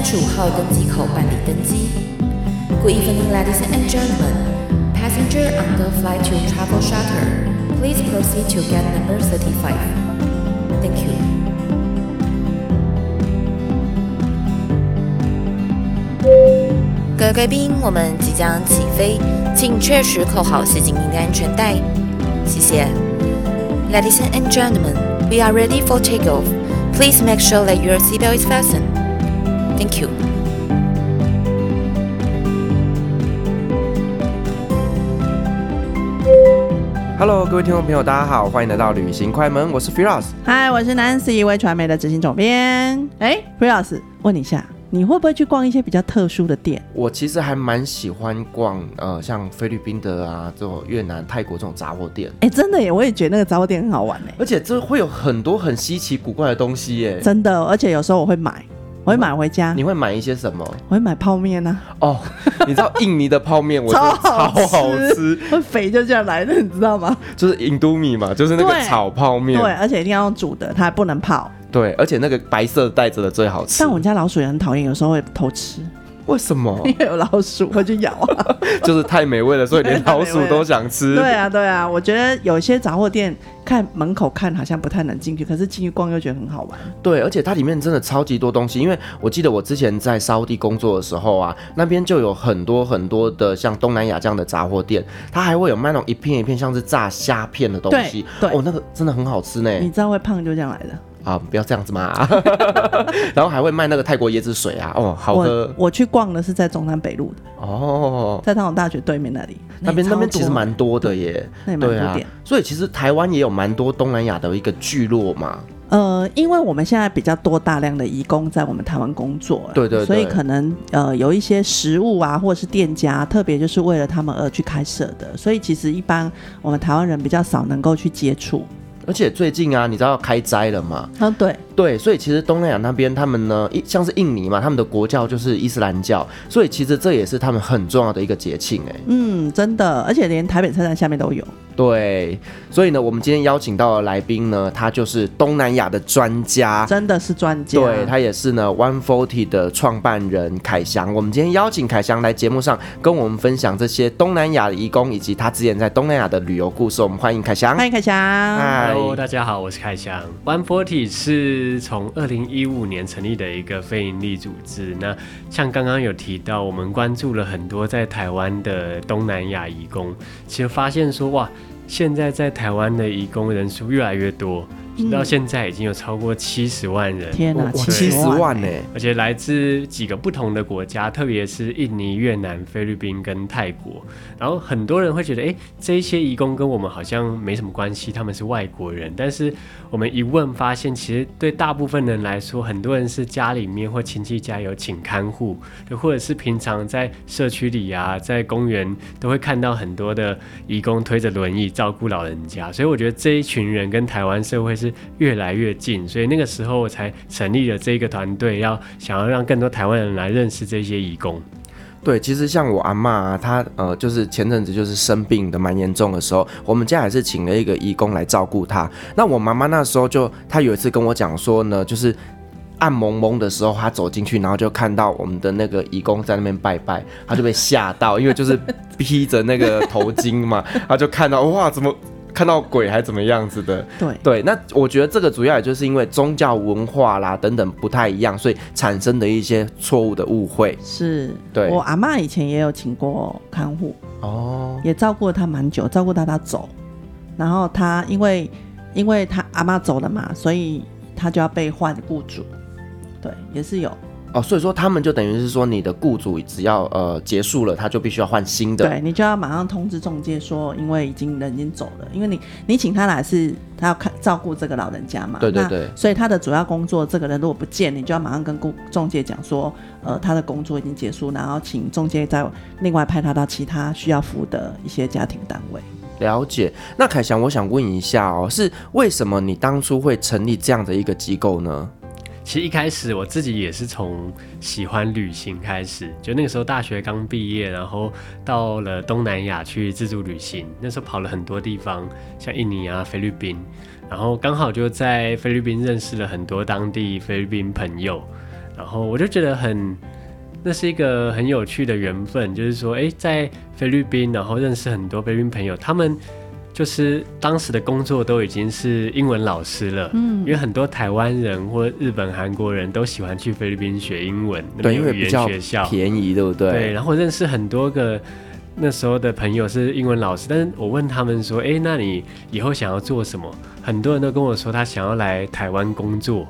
清楚后登机口办理登机。Good evening, ladies and gentlemen. Passenger on the flight to Travel Charter, please proceed to gate number thirty-five. Thank you. 各位贵宾，我们即将起飞，请确实扣好系紧您的安全带。谢谢。Ladies and gentlemen, we are ready for takeoff. Please make sure that your seatbelt is fastened. Thank you. Hello，各位听众朋友，大家好，欢迎来到旅行快门，我是 Firas。嗨，我是 Nancy，微传媒的执行总编。哎，Firas，问你一下，你会不会去逛一些比较特殊的店？我其实还蛮喜欢逛，呃，像菲律宾的啊，这种越南、泰国这种杂货店。哎，真的耶，我也觉得那个杂货店很好玩哎，而且这会有很多很稀奇古怪的东西耶。真的，而且有时候我会买。我会买回家。你会买一些什么？我会买泡面呢、啊。哦，你知道印尼的泡面，我超好吃，会肥就这样来的，你知道吗？就是印度米嘛，就是那个炒泡面。对，而且一定要用煮的，它还不能泡。对，而且那个白色袋子的最好吃。但我们家老鼠也很讨厌，有时候会偷吃。为什么？因为有老鼠会去咬啊，就是太美味了，所以连老鼠都想吃。对啊，对啊，我觉得有些杂货店看门口看好像不太能进去，可是进去逛又觉得很好玩。对，而且它里面真的超级多东西，因为我记得我之前在沙地工作的时候啊，那边就有很多很多的像东南亚这样的杂货店，它还会有卖那种一片一片像是炸虾片的东西。对，对哦，那个真的很好吃呢。你知道会胖就这样来的。啊，不要这样子嘛！然后还会卖那个泰国椰子水啊，哦，好喝。我，我去逛的是在中山北路的哦，在汤总大学对面那里，那边那边其实蛮多的耶。对啊，所以其实台湾也有蛮多东南亚的一个聚落嘛。呃，因为我们现在比较多大量的移工在我们台湾工作，对，对对，所以可能呃有一些食物啊，或者是店家，特别就是为了他们而去开设的，所以其实一般我们台湾人比较少能够去接触。而且最近啊，你知道要开斋了吗？啊，对对，所以其实东南亚那边他们呢，一像是印尼嘛，他们的国教就是伊斯兰教，所以其实这也是他们很重要的一个节庆哎。嗯，真的，而且连台北车站下面都有。对，所以呢，我们今天邀请到的来宾呢，他就是东南亚的专家，真的是专家。对，他也是呢，One Forty 的创办人凯翔。我们今天邀请凯翔来节目上跟我们分享这些东南亚的移工以及他之前在东南亚的旅游故事。我们欢迎凯翔，欢迎凯翔。Hello，大家好，我是凯翔。One Forty 是是从二零一五年成立的一个非营利组织。那像刚刚有提到，我们关注了很多在台湾的东南亚移工，其实发现说哇。现在在台湾的移工人数越来越多。到现在已经有超过七十万人，天哪，七十万呢！而且来自几个不同的国家，特别是印尼、越南、菲律宾跟泰国。然后很多人会觉得，哎，这些移工跟我们好像没什么关系，他们是外国人。但是我们一问发现，其实对大部分人来说，很多人是家里面或亲戚家有请看护，或者是平常在社区里啊，在公园都会看到很多的移工推着轮椅照顾老人家。所以我觉得这一群人跟台湾社会是越来越近，所以那个时候我才成立了这个团队，要想要让更多台湾人来认识这些义工。对，其实像我阿嬷啊，她呃，就是前阵子就是生病的蛮严重的时候，我们家还是请了一个义工来照顾她。那我妈妈那时候就，她有一次跟我讲说呢，就是暗蒙蒙的时候，她走进去，然后就看到我们的那个义工在那边拜拜，她就被吓到，因为就是 披着那个头巾嘛，她就看到哇，怎么？看到鬼还怎么样子的？对对，那我觉得这个主要也就是因为宗教文化啦等等不太一样，所以产生的一些错误的误会。是，对，我阿妈以前也有请过看护哦，也照顾了她蛮久，照顾到她走，然后她因为因为她阿妈走了嘛，所以她就要被换雇主。对，也是有。哦，所以说他们就等于是说，你的雇主只要呃结束了，他就必须要换新的。对，你就要马上通知中介说，因为已经人已经走了，因为你你请他来是他要看照顾这个老人家嘛。对对对。所以他的主要工作，这个人如果不见，你就要马上跟雇中介讲说，呃，他的工作已经结束，然后请中介再另外派他到其他需要服务的一些家庭单位。了解。那凯翔，我想问一下哦，是为什么你当初会成立这样的一个机构呢？其实一开始我自己也是从喜欢旅行开始，就那个时候大学刚毕业，然后到了东南亚去自助旅行。那时候跑了很多地方，像印尼啊、菲律宾，然后刚好就在菲律宾认识了很多当地菲律宾朋友。然后我就觉得很，那是一个很有趣的缘分，就是说，哎，在菲律宾，然后认识很多菲律宾朋友，他们就是当时的工作都已经是英文老师了，嗯，因为很多台湾人或日本、韩国人都喜欢去菲律宾学英文，对，因为语言学校便宜，对不对？对，然后认识很多个。那时候的朋友是英文老师，但是我问他们说：“哎、欸，那你以后想要做什么？”很多人都跟我说他想要来台湾工作，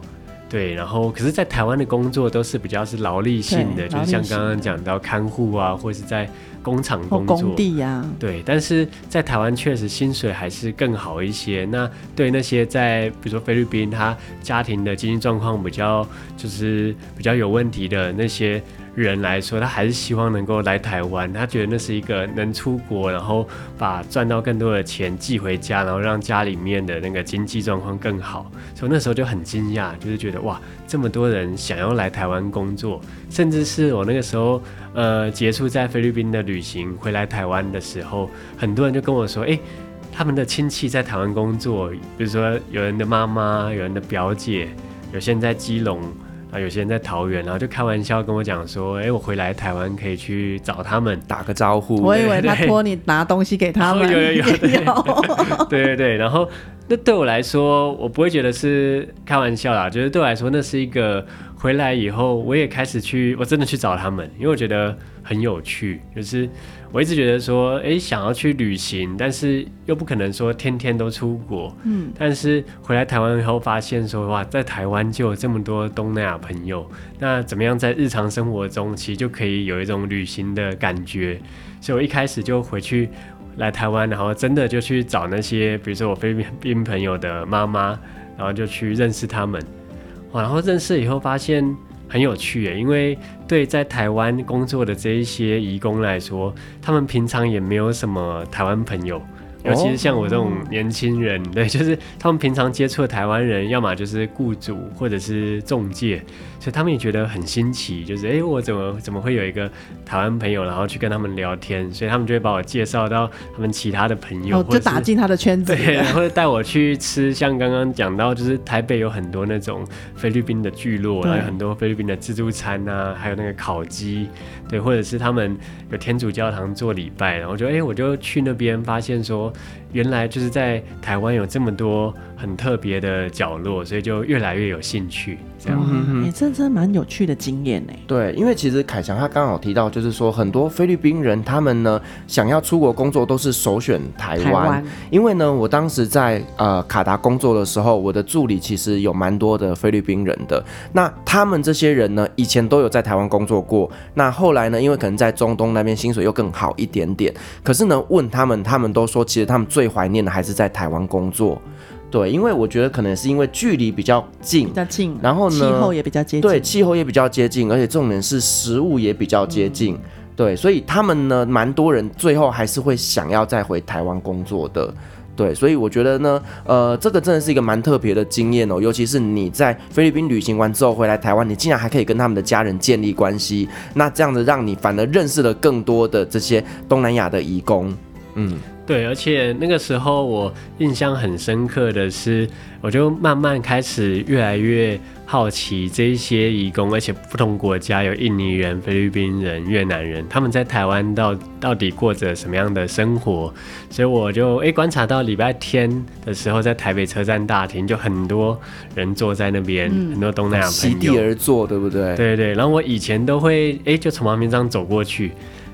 对，然后可是，在台湾的工作都是比较是劳力性的，就是像刚刚讲到看护啊，或者是在工厂工作，工地呀、啊，对。但是在台湾确实薪水还是更好一些。那对那些在比如说菲律宾，他家庭的经济状况比较就是比较有问题的那些。人来说，他还是希望能够来台湾。他觉得那是一个能出国，然后把赚到更多的钱寄回家，然后让家里面的那个经济状况更好。所以那时候就很惊讶，就是觉得哇，这么多人想要来台湾工作，甚至是我那个时候呃结束在菲律宾的旅行回来台湾的时候，很多人就跟我说，哎，他们的亲戚在台湾工作，比如说有人的妈妈，有人的表姐，有些人在基隆。啊，有些人在桃园，然后就开玩笑跟我讲说：“哎、欸，我回来台湾可以去找他们打个招呼。”我以为他托你拿东西给他们。有有有，对 对对对。然后那对我来说，我不会觉得是开玩笑啦，就是对我来说，那是一个回来以后，我也开始去，我真的去找他们，因为我觉得很有趣，就是。我一直觉得说，哎，想要去旅行，但是又不可能说天天都出国。嗯，但是回来台湾以后，发现说，哇，在台湾就有这么多东南亚朋友，那怎么样在日常生活中，其实就可以有一种旅行的感觉。所以我一开始就回去来台湾，然后真的就去找那些，比如说我菲律宾朋友的妈妈，然后就去认识他们。哇，然后认识以后发现。很有趣耶，因为对在台湾工作的这一些移工来说，他们平常也没有什么台湾朋友。尤其是像我这种年轻人，对，就是他们平常接触的台湾人，要么就是雇主或者是中介，所以他们也觉得很新奇，就是哎、欸，我怎么怎么会有一个台湾朋友，然后去跟他们聊天，所以他们就会把我介绍到他们其他的朋友，哦、就打进他的圈子，对，然后带我去吃，像刚刚讲到，就是台北有很多那种菲律宾的聚落，然后有很多菲律宾的自助餐啊，还有那个烤鸡，对，或者是他们有天主教堂做礼拜，然后就哎、欸，我就去那边发现说。原来就是在台湾有这么多很特别的角落，所以就越来越有兴趣。这样，嗯，欸、这真的蛮有趣的经验呢。对，因为其实凯翔他刚好提到，就是说很多菲律宾人他们呢想要出国工作都是首选台湾。台湾。因为呢，我当时在呃卡达工作的时候，我的助理其实有蛮多的菲律宾人的。那他们这些人呢，以前都有在台湾工作过。那后来呢，因为可能在中东那边薪水又更好一点点，可是呢，问他们，他们都说其实他们最怀念的还是在台湾工作。对，因为我觉得可能是因为距离比较近，比较近，然后呢，气候也比较接近，对，气候也比较接近，而且重点是食物也比较接近，嗯、对，所以他们呢，蛮多人最后还是会想要再回台湾工作的，对，所以我觉得呢，呃，这个真的是一个蛮特别的经验哦，尤其是你在菲律宾旅行完之后回来台湾，你竟然还可以跟他们的家人建立关系，那这样子让你反而认识了更多的这些东南亚的移工，嗯。对，而且那个时候我印象很深刻的是，我就慢慢开始越来越好奇这一些移工，而且不同国家有印尼人、菲律宾人、越南人，他们在台湾到到底过着什么样的生活？所以我就诶观察到礼拜天的时候，在台北车站大厅就很多人坐在那边，嗯、很多东南亚朋友席地而坐，对不对？对对。然后我以前都会诶就从旁边这样走过去。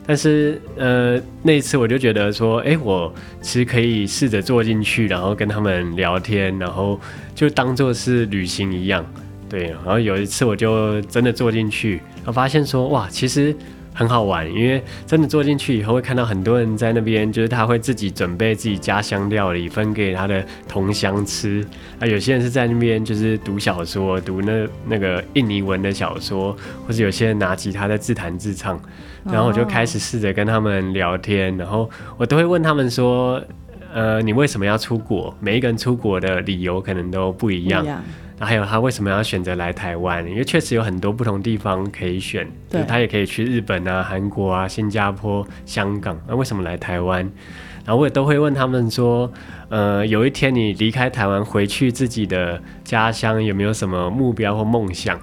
但是，呃，那一次我就觉得说，哎，我其实可以试着坐进去，然后跟他们聊天，然后就当做是旅行一样，对。然后有一次我就真的坐进去，然后发现说，哇，其实。很好玩，因为真的坐进去以后，会看到很多人在那边，就是他会自己准备自己家乡料理分给他的同乡吃。啊，有些人是在那边就是读小说，读那那个印尼文的小说，或者有些人拿吉他在自弹自唱。然后我就开始试着跟他们聊天，然后我都会问他们说，呃，你为什么要出国？每一个人出国的理由可能都不一样。那还有他为什么要选择来台湾？因为确实有很多不同地方可以选，对，他也可以去日本啊、韩国啊、新加坡、香港。那为什么来台湾？然后我也都会问他们说，呃，有一天你离开台湾回去自己的家乡，有没有什么目标或梦想？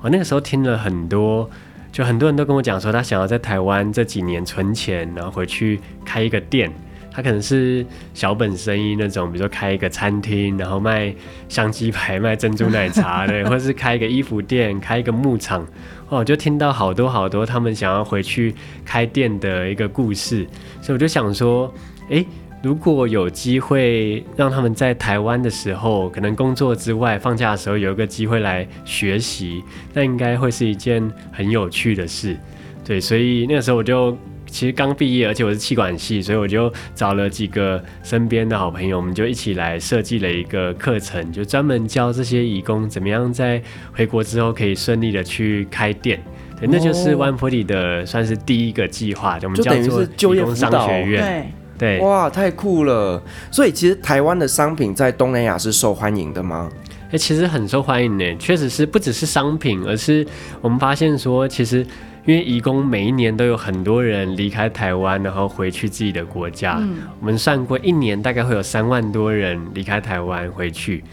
我那个时候听了很多，就很多人都跟我讲说，他想要在台湾这几年存钱，然后回去开一个店。他可能是小本生意那种，比如说开一个餐厅，然后卖香鸡排、卖珍珠奶茶 的，或者是开一个衣服店、开一个牧场。哦，就听到好多好多他们想要回去开店的一个故事，所以我就想说，诶，如果有机会让他们在台湾的时候，可能工作之外、放假的时候有一个机会来学习，那应该会是一件很有趣的事。对，所以那个时候我就。其实刚毕业，而且我是气管系，所以我就找了几个身边的好朋友，我们就一起来设计了一个课程，就专门教这些义工怎么样在回国之后可以顺利的去开店。对，那就是 One Forty 的算是第一个计划，我们叫做义工商学院。对，哇，太酷了！所以其实台湾的商品在东南亚是受欢迎的吗？哎，其实很受欢迎呢，确实是不只是商品，而是我们发现说，其实。因为移工每一年都有很多人离开台湾，然后回去自己的国家。嗯，我们算过，一年大概会有三万多人离开台湾回去。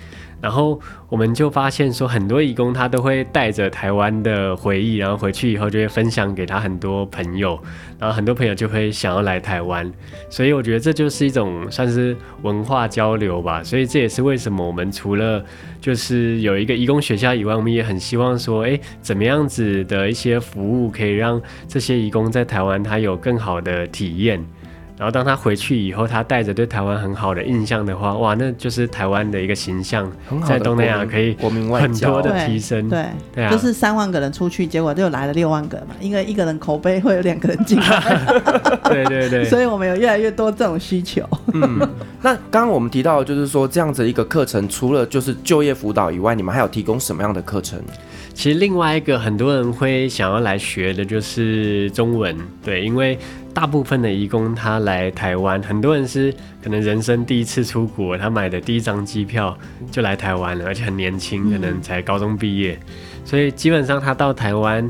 然后我们就发现说，很多义工他都会带着台湾的回忆，然后回去以后就会分享给他很多朋友，然后很多朋友就会想要来台湾。所以我觉得这就是一种算是文化交流吧。所以这也是为什么我们除了就是有一个义工学校以外，我们也很希望说，诶，怎么样子的一些服务可以让这些义工在台湾他有更好的体验。然后当他回去以后，他带着对台湾很好的印象的话，哇，那就是台湾的一个形象，在东南亚可以很多的提升。对，对，啊，就是三万个人出去，结果就来了六万个嘛，因为一个人口碑会有两个人进来。对 对对，所以我们有越来越多这种需求。嗯，那刚刚我们提到，就是说这样子一个课程，除了就是就业辅导以外，你们还有提供什么样的课程？其实另外一个很多人会想要来学的就是中文，对，因为。大部分的移工他来台湾，很多人是可能人生第一次出国，他买的第一张机票就来台湾了，而且很年轻，可能才高中毕业，所以基本上他到台湾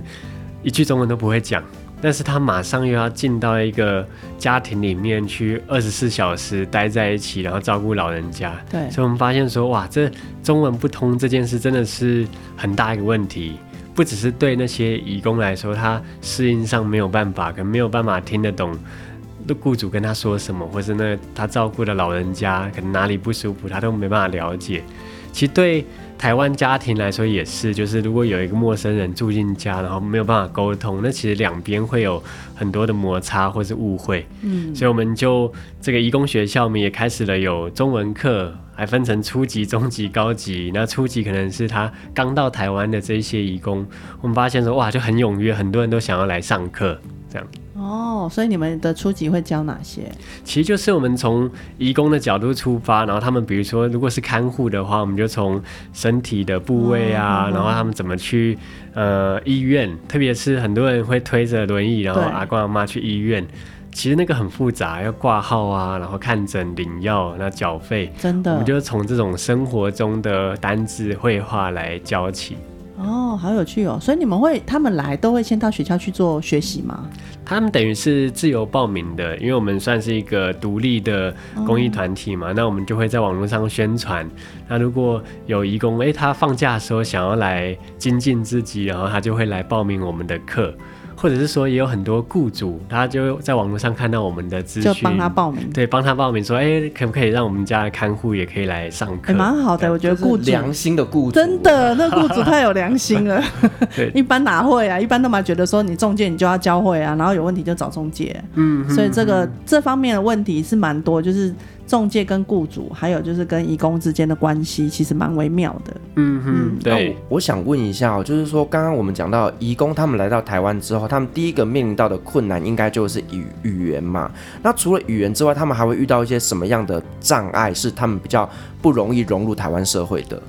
一句中文都不会讲，但是他马上又要进到一个家庭里面去，二十四小时待在一起，然后照顾老人家。对，所以我们发现说，哇，这中文不通这件事真的是很大一个问题。不只是对那些义工来说，他适应上没有办法，可能没有办法听得懂，雇主跟他说什么，或是那他照顾的老人家可能哪里不舒服，他都没办法了解。其实对台湾家庭来说也是，就是如果有一个陌生人住进家，然后没有办法沟通，那其实两边会有很多的摩擦或是误会。嗯，所以我们就这个义工学校，我们也开始了有中文课，还分成初级、中级、高级。那初级可能是他刚到台湾的这一些义工，我们发现说哇，就很踊跃，很多人都想要来上课，这样。哦，所以你们的初级会教哪些？其实就是我们从义工的角度出发，然后他们比如说如果是看护的话，我们就从身体的部位啊，哦、然后他们怎么去呃医院，特别是很多人会推着轮椅，然后阿公阿妈去医院，其实那个很复杂，要挂号啊，然后看诊领药，那缴费，真的，我们就从这种生活中的单字绘画来教起。哦，好有趣哦！所以你们会，他们来都会先到学校去做学习吗？他们等于是自由报名的，因为我们算是一个独立的公益团体嘛，哦、那我们就会在网络上宣传。那如果有义工，诶，他放假的时候想要来精进自己，然后他就会来报名我们的课。或者是说，也有很多雇主，他就在网络上看到我们的资讯，就帮他报名，对，帮他报名说，哎、欸，可不可以让我们家的看护也可以来上课？蛮、欸、好的，我觉得雇主良心的雇主，真的，那雇主太有良心了。对，一般哪会啊？一般都嘛觉得说，你中介你就要教会啊，然后有问题就找中介。嗯，所以这个、嗯、这方面的问题是蛮多，就是。中介跟雇主，还有就是跟义工之间的关系，其实蛮微妙的。嗯哼，对。我，我想问一下哦，就是说，刚刚我们讲到义工他们来到台湾之后，他们第一个面临到的困难，应该就是语语言嘛。那除了语言之外，他们还会遇到一些什么样的障碍，是他们比较不容易融入台湾社会的？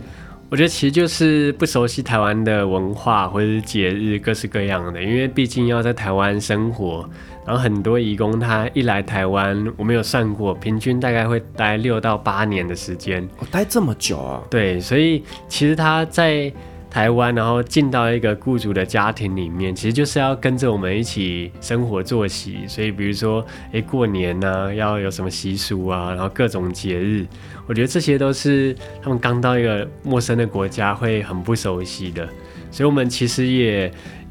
我觉得其实就是不熟悉台湾的文化或者是节日，各式各样的。因为毕竟要在台湾生活。然后很多移工他一来台湾，我没有算过，平均大概会待六到八年的时间。哦，待这么久啊？对，所以其实他在台湾，然后进到一个雇主的家庭里面，其实就是要跟着我们一起生活作息。所以比如说，诶，过年呢，啊，要有什么习俗啊，然后各种节日，我觉得这些都是他们刚到一个陌生的国家会很不熟悉的。所以我们其实也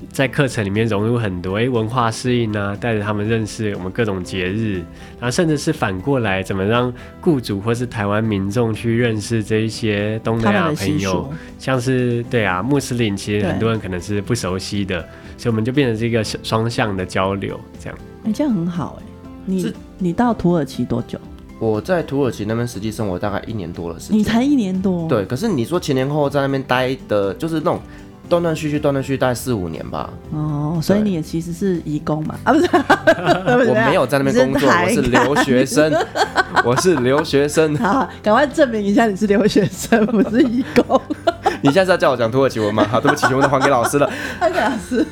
在课程里面融入很多诶、欸、文化适应啊，带着他们认识我们各种节日，然后甚至是反过来怎么让雇主或是台湾民众去认识这一些东南亚朋友，像是对啊穆斯林，其实很多人可能是不熟悉的，所以我们就变成是一个双向的交流，这样。哎、欸，这样很好哎、欸。你你到土耳其多久？我在土耳其那边实际生活大概一年多的时间。你才一年多？对，可是你说前前后后在那边待的，就是那种断断续续、断断续续，大概四五年吧。哦，所以你也其实是义工嘛？啊，不是，我没有在那边工作，我是留学生，我是留学生。好，赶快证明一下你是留学生，不是义工。你现在是要叫我讲土耳其文吗？好，对不起，全部都还给老师了。还给老师。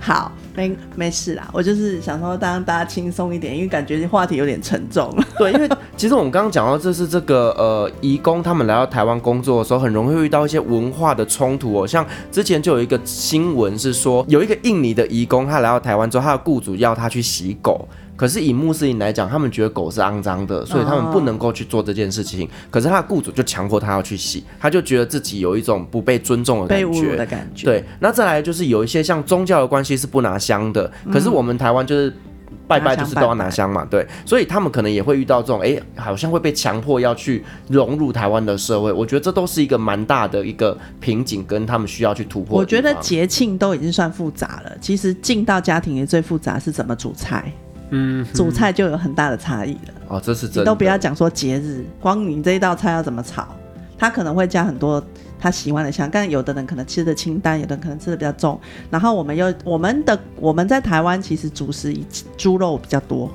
好，没没事啦。我就是想说，当大家轻松一点，因为感觉话题有点沉重。对，因为其实我们刚刚讲到，这是这个呃，移工他们来到台湾工作的时候，很容易遇到一些文化的冲突哦。像之前就有一个新闻是说，有一个印尼的移工，他来到台湾之后，他的雇主要他去洗狗。可是以穆斯林来讲，他们觉得狗是肮脏的，所以他们不能够去做这件事情。哦、可是他的雇主就强迫他要去洗，他就觉得自己有一种不被尊重的感觉。被侮辱的感觉。对，那再来就是有一些像宗教的关系是不拿香的，可是我们台湾就是拜拜就是都要拿香嘛，对，所以他们可能也会遇到这种，哎、欸，好像会被强迫要去融入台湾的社会。我觉得这都是一个蛮大的一个瓶颈，跟他们需要去突破。我觉得节庆都已经算复杂了，其实进到家庭里最复杂是怎么煮菜。嗯，主菜就有很大的差异了。哦，这是真的。你都不要讲说节日，光你这一道菜要怎么炒，他可能会加很多他喜欢的香，但有的人可能吃的清淡，有的人可能吃的比较重。然后我们又我们的我们在台湾其实主食以猪肉比较多，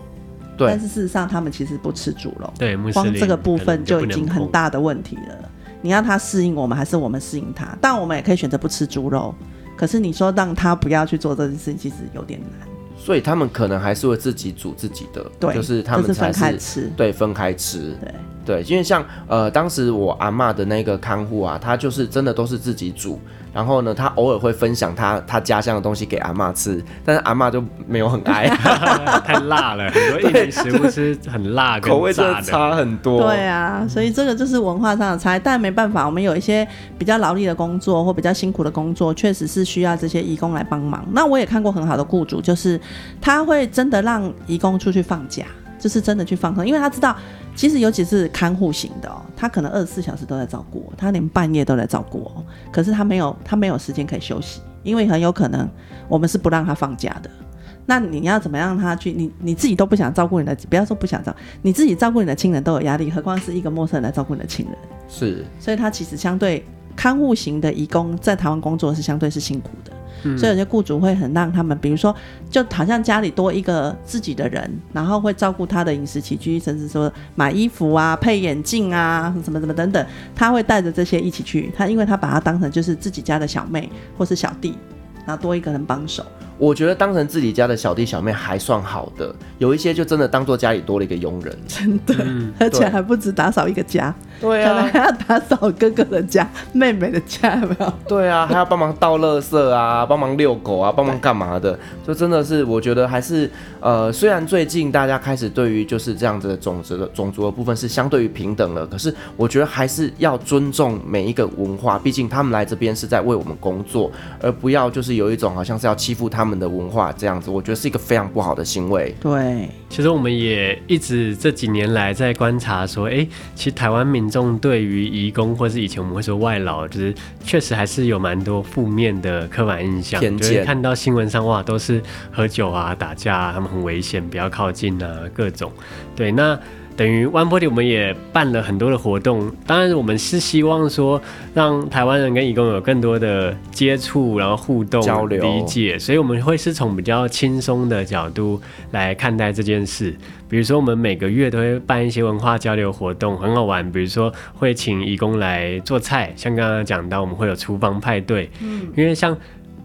对。但是事实上他们其实不吃猪肉，对，光这个部分就已经很大的问题了。你要他适应我们，还是我们适应他？但我们也可以选择不吃猪肉。可是你说让他不要去做这件事情，其实有点难。所以他们可能还是会自己煮自己的，对，就是他们才是，是分开吃，对，分开吃，对对，因为像呃当时我阿嬷的那个看护啊，他就是真的都是自己煮。然后呢，他偶尔会分享他他家乡的东西给阿嬷吃，但是阿嬷就没有很爱，太辣了，很多印尼食物是很辣，口味真的差很多。对啊，所以这个就是文化上的差异，但没办法，我们有一些比较劳力的工作或比较辛苦的工作，确实是需要这些义工来帮忙。那我也看过很好的雇主，就是他会真的让义工出去放假。就是真的去放松，因为他知道，其实尤其是看护型的哦，他可能二十四小时都在照顾，他连半夜都在照顾我。可是他没有，他没有时间可以休息，因为很有可能我们是不让他放假的。那你要怎么样让他去？你你自己都不想照顾你的，不要说不想照，你自己照顾你的亲人都有压力，何况是一个陌生人来照顾你的亲人？是，所以他其实相对看护型的义工在台湾工作是相对是辛苦的。所以有些雇主会很让他们，比如说，就好像家里多一个自己的人，然后会照顾他的饮食起居，甚至说买衣服啊、配眼镜啊、什么什么等等，他会带着这些一起去。他因为他把他当成就是自己家的小妹或是小弟，然后多一个人帮手。我觉得当成自己家的小弟小妹还算好的，有一些就真的当做家里多了一个佣人，真的，嗯、而且还不止打扫一个家，对啊，可能还要打扫哥哥的家、妹妹的家，有没有？对啊，还要帮忙倒垃圾啊，帮忙遛狗啊，帮忙干嘛的？就真的是，我觉得还是呃，虽然最近大家开始对于就是这样子的种族的种族的部分是相对于平等了，可是我觉得还是要尊重每一个文化，毕竟他们来这边是在为我们工作，而不要就是有一种好像是要欺负他们。他们的文化这样子，我觉得是一个非常不好的行为。对，其实我们也一直这几年来在观察，说，哎，其实台湾民众对于移工，或是以前我们会说外劳，就是确实还是有蛮多负面的刻板印象，偏见。就是看到新闻上，哇，都是喝酒啊、打架啊，他们很危险，不要靠近啊，各种。对，那。等于 One Forty 我们也办了很多的活动，当然我们是希望说让台湾人跟义工有更多的接触，然后互动、交流、理解，所以我们会是从比较轻松的角度来看待这件事。比如说，我们每个月都会办一些文化交流活动，很好玩。比如说，会请义工来做菜，像刚刚讲到，我们会有厨房派对，嗯，因为像。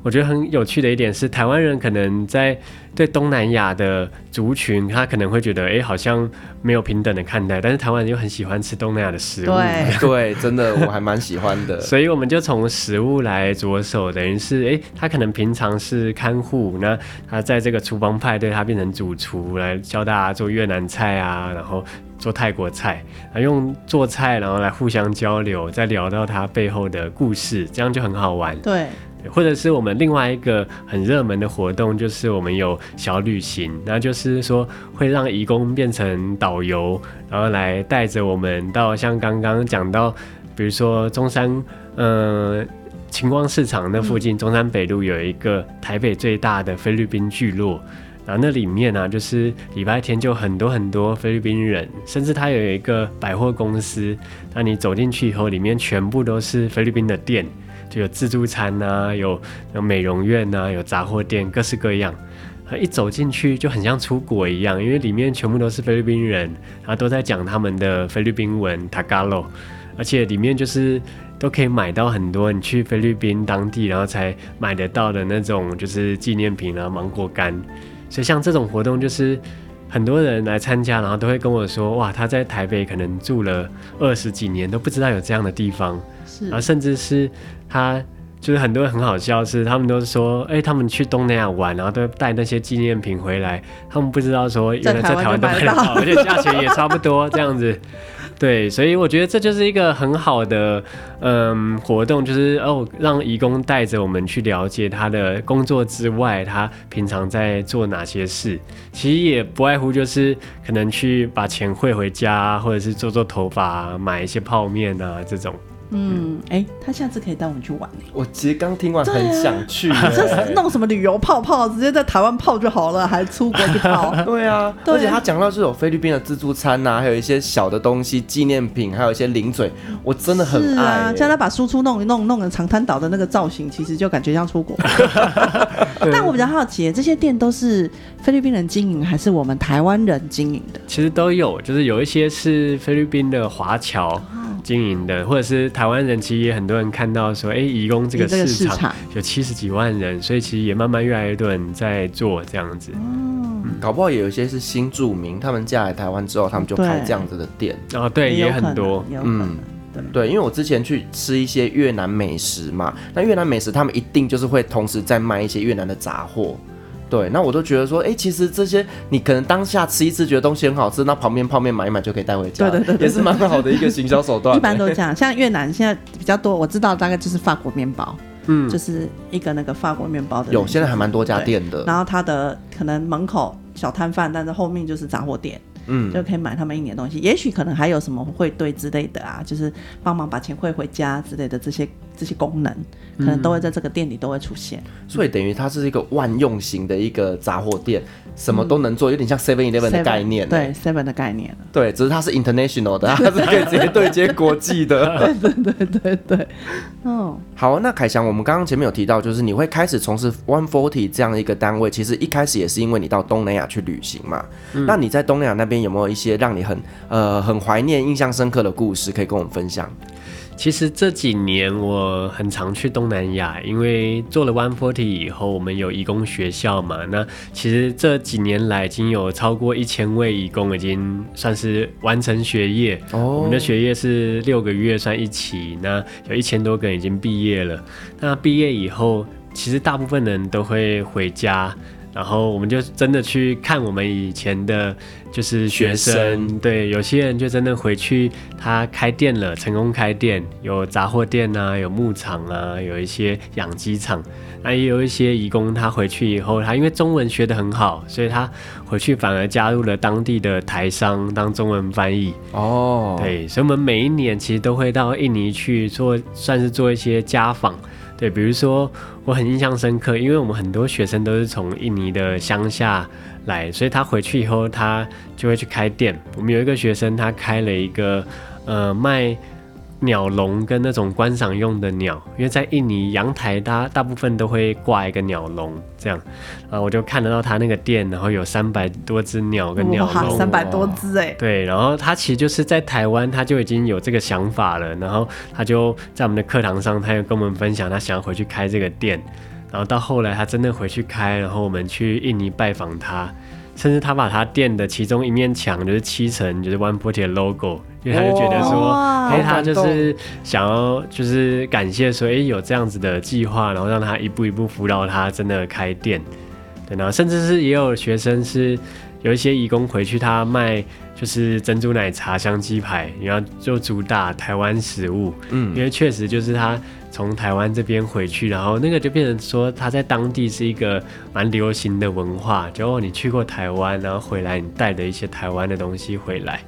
我觉得很有趣的一点是，台湾人可能在对东南亚的族群，他可能会觉得，哎，好像没有平等的看待。但是台湾人又很喜欢吃东南亚的食物，对 对，真的我还蛮喜欢的。所以我们就从食物来着手，等于是，哎，他可能平常是看护，那他在这个厨房派对，他变成主厨来教大家做越南菜啊，然后。做泰国菜，啊，用做菜然后来互相交流，再聊到他背后的故事，这样就很好玩。对，或者是我们另外一个很热门的活动，就是我们有小旅行，那就是说会让义工变成导游，然后来带着我们到像刚刚讲到，比如说中山，呃，晴光市场那附近，中山北路有一个台北最大的菲律宾聚落。然后那里面呢、啊，就是礼拜天就很多很多菲律宾人，甚至它有一个百货公司。那你走进去以后，里面全部都是菲律宾的店，就有自助餐呐、啊，有有美容院呐、啊，有杂货店，各式各样。一走进去就很像出国一样，因为里面全部都是菲律宾人，然后都在讲他们的菲律宾文 Tagalog，而且里面就是都可以买到很多你去菲律宾当地然后才买得到的那种就是纪念品啊，芒果干。所以像这种活动，就是很多人来参加，然后都会跟我说，哇，他在台北可能住了二十几年，都不知道有这样的地方。是，然后甚至是他，就是很多人很好笑，是他们都说，哎、欸，他们去东南亚玩，然后都带那些纪念品回来，他们不知道说，原来在台湾都买得到，而且价钱也差不多这样子。对，所以我觉得这就是一个很好的嗯活动，就是哦，让义工带着我们去了解他的工作之外，他平常在做哪些事。其实也不外乎就是可能去把钱汇回家，或者是做做头发，买一些泡面啊这种。嗯，哎、欸，他下次可以带我们去玩。我其实刚听完很想去，这是弄什么旅游泡泡，直接在台湾泡就好了，还出国去泡？对啊，而且他讲到这种菲律宾的自助餐呐、啊，还有一些小的东西纪念品，还有一些零嘴，我真的很爱、欸。啊，叫他把输出弄一弄，弄成长滩岛的那个造型，其实就感觉像出国。但我比较好奇，这些店都是菲律宾人经营，还是我们台湾人经营的？其实都有，就是有一些是菲律宾的华侨。经营的，或者是台湾人，其实也很多人看到说，哎、欸，移工这个市场有七十几万人，所以其实也慢慢越来越多人在做这样子。嗯，搞不好也有一些是新住民，他们嫁来台湾之后，他们就开这样子的店。哦，对，也很多。嗯，对，因为我之前去吃一些越南美食嘛，那越南美食他们一定就是会同时在卖一些越南的杂货。对，那我都觉得说，哎、欸，其实这些你可能当下吃一次觉得东西很好吃，那旁边泡面买一买就可以带回家，对对对，也是蛮好的一个行销手段。一般都这样，像越南现在比较多，我知道大概就是法国面包，嗯，就是一个那个法国面包的。有，现在还蛮多家店的。然后它的可能门口小摊贩，但是后面就是杂货店。嗯，就可以买他们一年的东西，也许可能还有什么汇兑之类的啊，就是帮忙把钱汇回家之类的这些这些功能，可能都会在这个店里都会出现。嗯、所以等于它是一个万用型的一个杂货店，什么都能做，有点像 Seven Eleven 的概念。对，Seven 的概念。对，只是它是 international 的，它是可以直接对接国际的。对对对对对。哦，好，那凯翔，我们刚刚前面有提到，就是你会开始从事 One Forty 这样一个单位，其实一开始也是因为你到东南亚去旅行嘛。嗯、那你在东南亚那边？有没有一些让你很呃很怀念、印象深刻的故事可以跟我们分享？其实这几年我很常去东南亚，因为做了 One Forty 以后，我们有义工学校嘛。那其实这几年来，已经有超过一千位义工已经算是完成学业。哦，我们的学业是六个月算一期，那有一千多个人已经毕业了。那毕业以后，其实大部分人都会回家。然后我们就真的去看我们以前的，就是学生，学生对，有些人就真的回去，他开店了，成功开店，有杂货店啊，有牧场啊，有一些养鸡场，那也有一些义工，他回去以后，他因为中文学得很好，所以他回去反而加入了当地的台商当中文翻译。哦，对，所以我们每一年其实都会到印尼去做，算是做一些家访。对，比如说我很印象深刻，因为我们很多学生都是从印尼的乡下来，所以他回去以后，他就会去开店。我们有一个学生，他开了一个呃卖。鸟笼跟那种观赏用的鸟，因为在印尼阳台大大部分都会挂一个鸟笼，这样，啊，我就看得到他那个店，然后有三百多只鸟跟鸟笼，三百多只哎，对，然后他其实就是在台湾他就已经有这个想法了，然后他就在我们的课堂上，他又跟我们分享他想要回去开这个店，然后到后来他真的回去开，然后我们去印尼拜访他。甚至他把他店的其中一面墙就是漆成就是 One Forty 的 logo，因为他就觉得说，哎、欸，他就是想要就是感谢说，哎、欸，有这样子的计划，然后让他一步一步辅导他真的开店，对，然后甚至是也有学生是有一些义工回去，他卖就是珍珠奶茶、香鸡排，然后就主打台湾食物。嗯，因为确实就是他从台湾这边回去，然后那个就变成说他在当地是一个蛮流行的文化。就你去过台湾，然后回来你带的一些台湾的东西回来，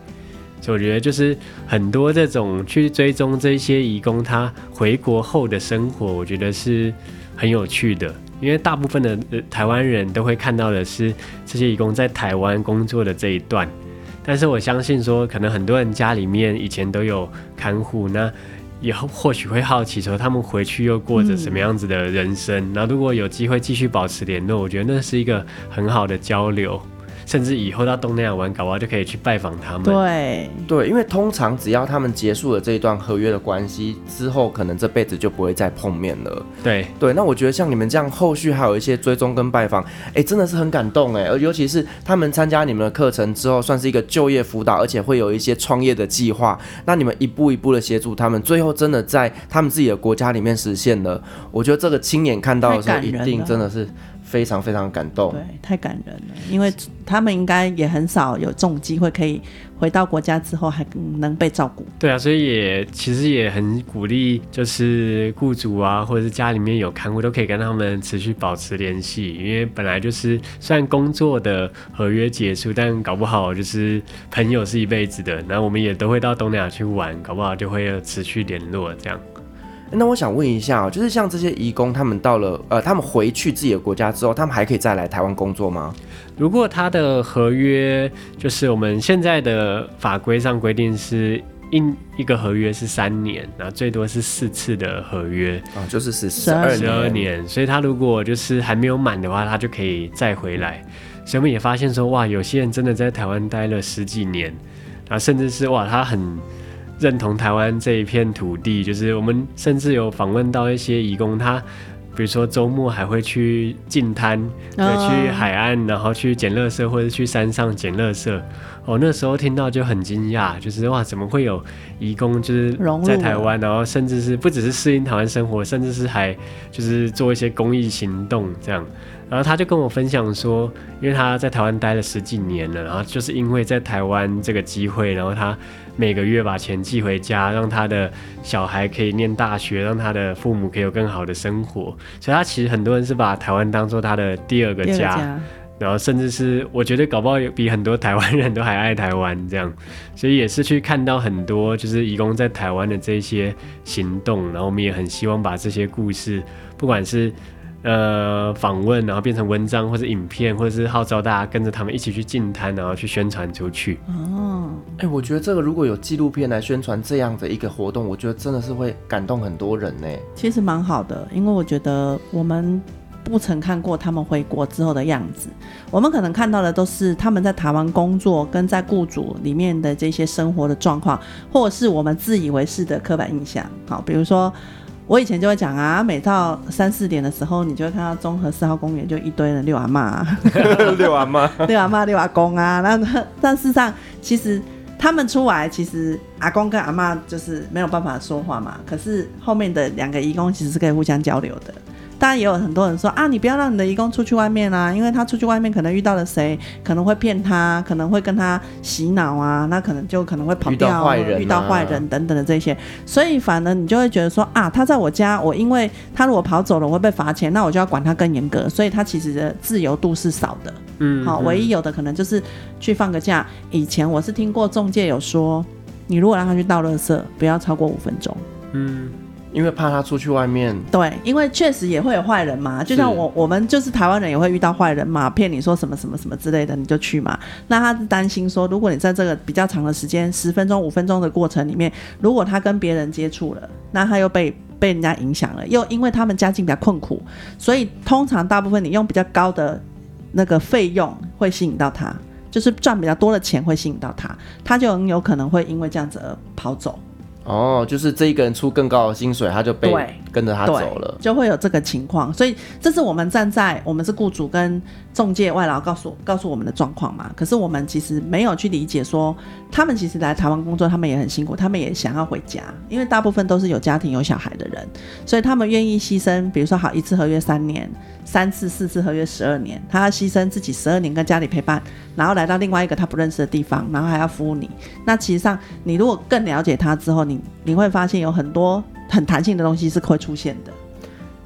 所以我觉得就是很多这种去追踪这些移工他回国后的生活，我觉得是很有趣的。因为大部分的台湾人都会看到的是这些移工在台湾工作的这一段，但是我相信说，可能很多人家里面以前都有看护，那也或许会好奇说，他们回去又过着什么样子的人生？那、如果有机会继续保持联络，我觉得那是一个很好的交流。甚至以后到东南亚玩，搞不好就可以去拜访他们。对对，因为通常只要他们结束了这一段合约的关系之后，可能这辈子就不会再碰面了。对对，那我觉得像你们这样，后续还有一些追踪跟拜访，哎，真的是很感动哎。而尤其是他们参加你们的课程之后，算是一个就业辅导，而且会有一些创业的计划。那你们一步一步的协助他们，最后真的在他们自己的国家里面实现了。我觉得这个亲眼看到的时候，一定真的是。非常非常感动，对，太感人了，因为他们应该也很少有这种机会，可以回到国家之后还能被照顾。对啊，所以也其实也很鼓励，就是雇主啊，或者是家里面有看护，都可以跟他们持续保持联系，因为本来就是虽然工作的合约结束，但搞不好就是朋友是一辈子的。然后我们也都会到东南亚去玩，搞不好就会持续联络这样。那我想问一下，就是像这些移工，他们到了呃，他们回去自己的国家之后，他们还可以再来台湾工作吗？如果他的合约就是我们现在的法规上规定是一一个合约是三年，然后最多是四次的合约啊，就是十十二十二年，所以他如果就是还没有满的话，他就可以再回来。所以我们也发现说，哇，有些人真的在台湾待了十几年，然后甚至是哇，他很。认同台湾这一片土地，就是我们甚至有访问到一些义工，他比如说周末还会去近滩，对，去海岸，然后去捡垃圾，或者去山上捡垃圾。哦，那时候听到就很惊讶，就是哇，怎么会有义工就是在台湾，然后甚至是不只是适应台湾生活，甚至是还就是做一些公益行动这样。然后他就跟我分享说，因为他在台湾待了十几年了，然后就是因为在台湾这个机会，然后他每个月把钱寄回家，让他的小孩可以念大学，让他的父母可以有更好的生活。所以他其实很多人是把台湾当做他的第二个家，然后甚至是我觉得搞不好比很多台湾人都还爱台湾这样。所以也是去看到很多就是移工在台湾的这些行动，然后我们也很希望把这些故事，不管是。呃，访问，然后变成文章，或者影片，或者是号召大家跟着他们一起去进摊，然后去宣传出去。哦，哎、欸，我觉得这个如果有纪录片来宣传这样的一个活动，我觉得真的是会感动很多人呢。其实蛮好的，因为我觉得我们不曾看过他们回国之后的样子，我们可能看到的都是他们在台湾工作跟在雇主里面的这些生活的状况，或者是我们自以为是的刻板印象。好，比如说。我以前就会讲啊，每到三四点的时候，你就会看到中和四号公园就一堆人遛 阿嬷，遛阿妈，遛阿妈，遛阿公啊。那但事实上，其实他们出来，其实阿公跟阿嬷就是没有办法说话嘛。可是后面的两个义工其实是可以互相交流的。当然也有很多人说啊，你不要让你的义工出去外面啊，因为他出去外面可能遇到了谁，可能会骗他，可能会跟他洗脑啊，那可能就可能会跑掉，遇到坏人啊，遇到坏人等等的这些，所以反而你就会觉得说啊，他在我家，我因为他如果跑走了，我会被罚钱，那我就要管他更严格，所以他其实的自由度是少的，嗯，好，唯一有的可能就是去放个假。以前我是听过中介有说，你如果让他去倒垃圾，不要超过五分钟，嗯。因为怕他出去外面，对，因为确实也会有坏人嘛。就像我我们就是台湾人也会遇到坏人嘛，骗你说什么什么什么之类的，你就去嘛。那他是担心说，如果你在这个比较长的时间，十分钟、五分钟的过程里面，如果他跟别人接触了，那他又被被人家影响了，又因为他们家境比较困苦，所以通常大部分你用比较高的那个费用会吸引到他，就是赚比较多的钱会吸引到他，他就很有可能会因为这样子而跑走。哦，就是这一个人出更高的薪水，他就被跟着他走了，就会有这个情况。所以这是我们站在我们是雇主跟中介外劳告诉告诉我们的状况嘛。可是我们其实没有去理解说，他们其实来台湾工作，他们也很辛苦，他们也想要回家，因为大部分都是有家庭有小孩的人，所以他们愿意牺牲，比如说好一次合约三年，三次四次合约十二年，他要牺牲自己十二年跟家里陪伴，然后来到另外一个他不认识的地方，然后还要服务你。那其实上，你如果更了解他之后，你你会发现有很多很弹性的东西是会出现的。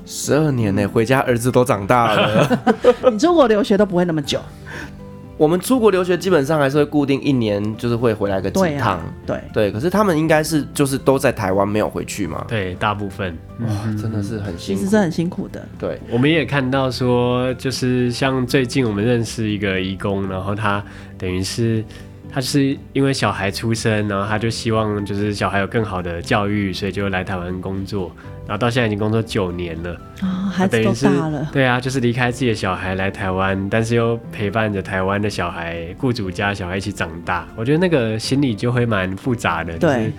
十二年呢，回家儿子都长大了。你出国留学都不会那么久。我们出国留学基本上还是会固定一年，就是会回来个几趟。对、啊、对，可是他们应该是就是都在台湾没有回去嘛？对，大部分哇，真的是很辛苦，其实是很辛苦的。对，我们也看到说，就是像最近我们认识一个义工，然后他等于是。他是因为小孩出生，然后他就希望就是小孩有更好的教育，所以就来台湾工作，然后到现在已经工作九年了。啊、哦，孩子都大了。对啊，就是离开自己的小孩来台湾，但是又陪伴着台湾的小孩，雇主家小孩一起长大。我觉得那个心理就会蛮复杂的。对、就是，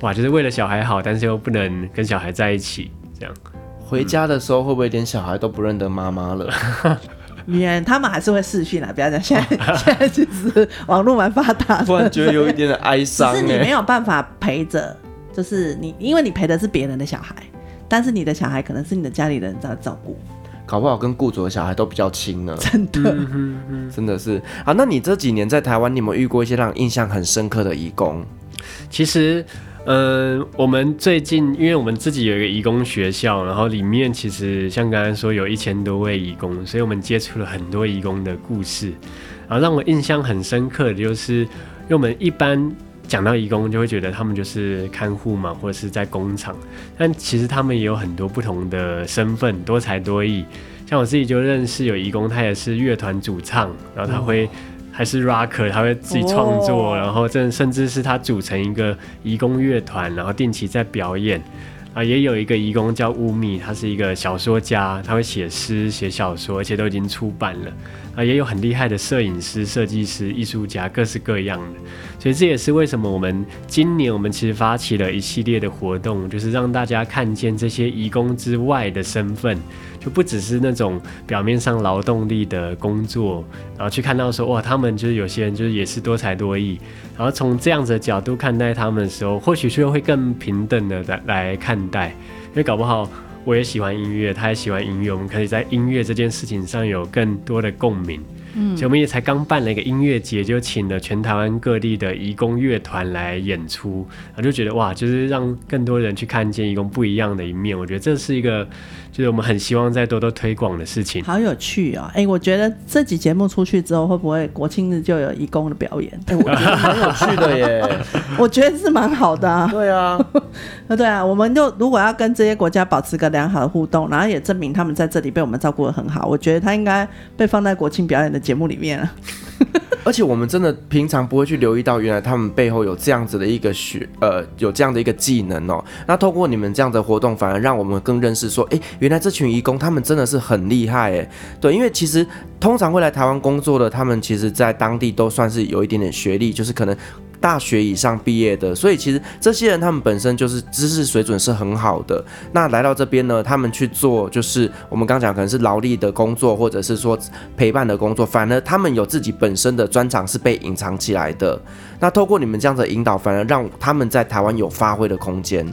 哇，就是为了小孩好，但是又不能跟小孩在一起，这样。回家的时候会不会连小孩都不认得妈妈了？因他们还是会视讯啦，不要讲。现在现在其实网络蛮发达的，突然觉得有一点点哀伤。只是你没有办法陪着，就是你，因为你陪的是别人的小孩，但是你的小孩可能是你的家里人在照顾，搞不好跟雇主的小孩都比较亲呢。真的，真的是啊。那你这几年在台湾，你有没有遇过一些让你印象很深刻的义工？其实。嗯，我们最近，因为我们自己有一个义工学校，然后里面其实像刚才说有一千多位义工，所以我们接触了很多义工的故事。然后让我印象很深刻的就是，因为我们一般讲到义工，就会觉得他们就是看护嘛，或者是在工厂，但其实他们也有很多不同的身份，多才多艺。像我自己就认识有义工，他也是乐团主唱，然后他会。还是 rocker，他会自己创作，oh. 然后这甚至是他组成一个义工乐团，然后定期在表演。啊，也有一个义工叫乌米，他是一个小说家，他会写诗、写小说，而且都已经出版了。啊，也有很厉害的摄影师、设计师、艺术家，各式各样的。所以这也是为什么我们今年我们其实发起了一系列的活动，就是让大家看见这些移工之外的身份。就不只是那种表面上劳动力的工作，然后去看到说哇，他们就是有些人就是也是多才多艺，然后从这样子的角度看待他们的时候，或许就会更平等的来来看待，因为搞不好我也喜欢音乐，他也喜欢音乐，我们可以在音乐这件事情上有更多的共鸣。嗯，所以我们也才刚办了一个音乐节，就请了全台湾各地的移工乐团来演出，我就觉得哇，就是让更多人去看见移工不一样的一面。我觉得这是一个，就是我们很希望再多多推广的事情。好有趣啊、哦！哎、欸，我觉得这集节目出去之后，会不会国庆日就有移工的表演？哎、欸，我觉得蛮有趣的耶。我觉得是蛮好的啊。对啊，对啊，我们就如果要跟这些国家保持个良好的互动，然后也证明他们在这里被我们照顾的很好，我觉得他应该被放在国庆表演的节目里面了，而且我们真的平常不会去留意到，原来他们背后有这样子的一个学，呃，有这样的一个技能哦。那通过你们这样的活动，反而让我们更认识说，哎，原来这群义工他们真的是很厉害哎。对，因为其实通常会来台湾工作的，他们其实在当地都算是有一点点学历，就是可能。大学以上毕业的，所以其实这些人他们本身就是知识水准是很好的。那来到这边呢，他们去做就是我们刚讲可能是劳力的工作，或者是说陪伴的工作，反而他们有自己本身的专长是被隐藏起来的。那透过你们这样的引导，反而让他们在台湾有发挥的空间。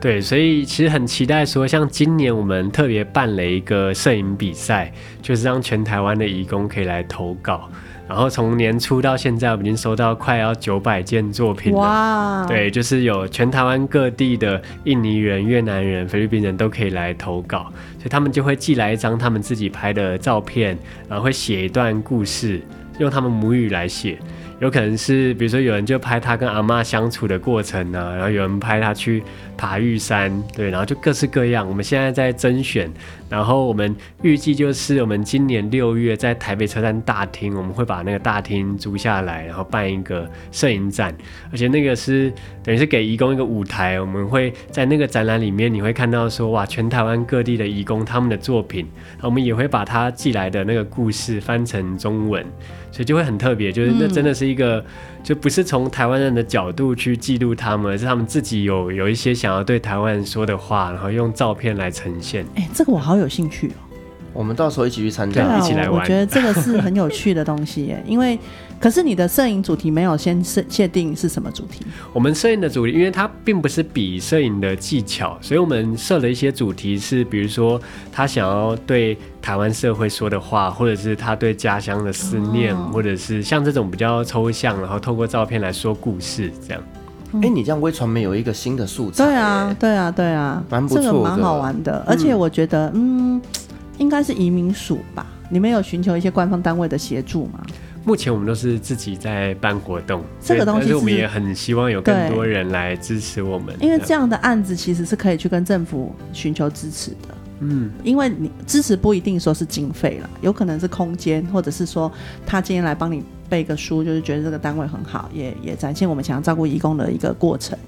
对，所以其实很期待说，像今年我们特别办了一个摄影比赛，就是让全台湾的义工可以来投稿。然后从年初到现在，我们已经收到快要九百件作品了。哇！对，就是有全台湾各地的印尼人、越南人、菲律宾人都可以来投稿，所以他们就会寄来一张他们自己拍的照片，然后会写一段故事，用他们母语来写。有可能是，比如说有人就拍他跟阿妈相处的过程啊，然后有人拍他去爬玉山，对，然后就各式各样。我们现在在甄选，然后我们预计就是我们今年六月在台北车站大厅，我们会把那个大厅租下来，然后办一个摄影展，而且那个是等于是给义工一个舞台，我们会在那个展览里面，你会看到说哇，全台湾各地的义工他们的作品，我们也会把他寄来的那个故事翻成中文。所以就会很特别，就是那真的是一个，嗯、就不是从台湾人的角度去记录他们，而是他们自己有有一些想要对台湾人说的话，然后用照片来呈现。哎、欸，这个我好有兴趣哦。我们到时候一起去参加，啊、一起来玩。我觉得这个是很有趣的东西耶，因为可是你的摄影主题没有先设界定是什么主题？我们摄影的主题，因为它并不是比摄影的技巧，所以我们设了一些主题是，比如说他想要对台湾社会说的话，或者是他对家乡的思念，哦、或者是像这种比较抽象，然后透过照片来说故事这样。哎、欸，你这样微传媒有一个新的素材？对啊，对啊，对啊，蛮不错的，这个蛮好玩的，而且我觉得，嗯。嗯应该是移民署吧？你们有寻求一些官方单位的协助吗？目前我们都是自己在办活动，这个东西我们也很希望有更多人来支持我们。因为这样的案子其实是可以去跟政府寻求支持的。嗯，因为你支持不一定说是经费了，有可能是空间，或者是说他今天来帮你背个书，就是觉得这个单位很好，也也展现我们想要照顾义工的一个过程。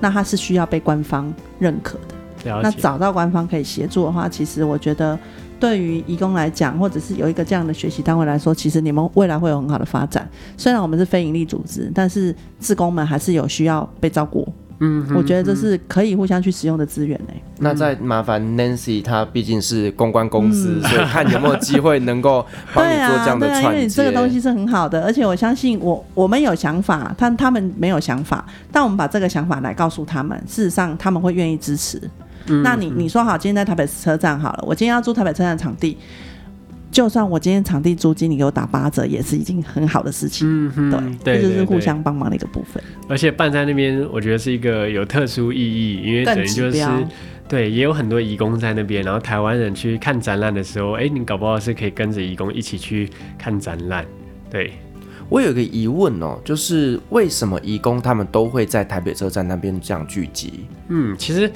那他是需要被官方认可的。那找到官方可以协助的话，其实我觉得。对于义工来讲，或者是有一个这样的学习单位来说，其实你们未来会有很好的发展。虽然我们是非营利组织，但是志工们还是有需要被照顾。嗯，我觉得这是可以互相去使用的资源呢。那再麻烦 Nancy，她毕竟是公关公司，嗯、所以看有没有机会能够帮你做这样的串接。对啊，对啊，因为你这个东西是很好的，而且我相信我我们有想法，但他们没有想法，但我们把这个想法来告诉他们，事实上他们会愿意支持。嗯、那你你说好，今天在台北车站好了，我今天要租台北车站场地，就算我今天场地租金你给我打八折，也是已经很好的事情。嗯哼，对，这就是互相帮忙的一个部分。而且办在那边，我觉得是一个有特殊意义，因为等于就是对，也有很多移工在那边，然后台湾人去看展览的时候，哎、欸，你搞不好是可以跟着移工一起去看展览。对，我有个疑问哦，就是为什么移工他们都会在台北车站那边这样聚集？嗯，其实。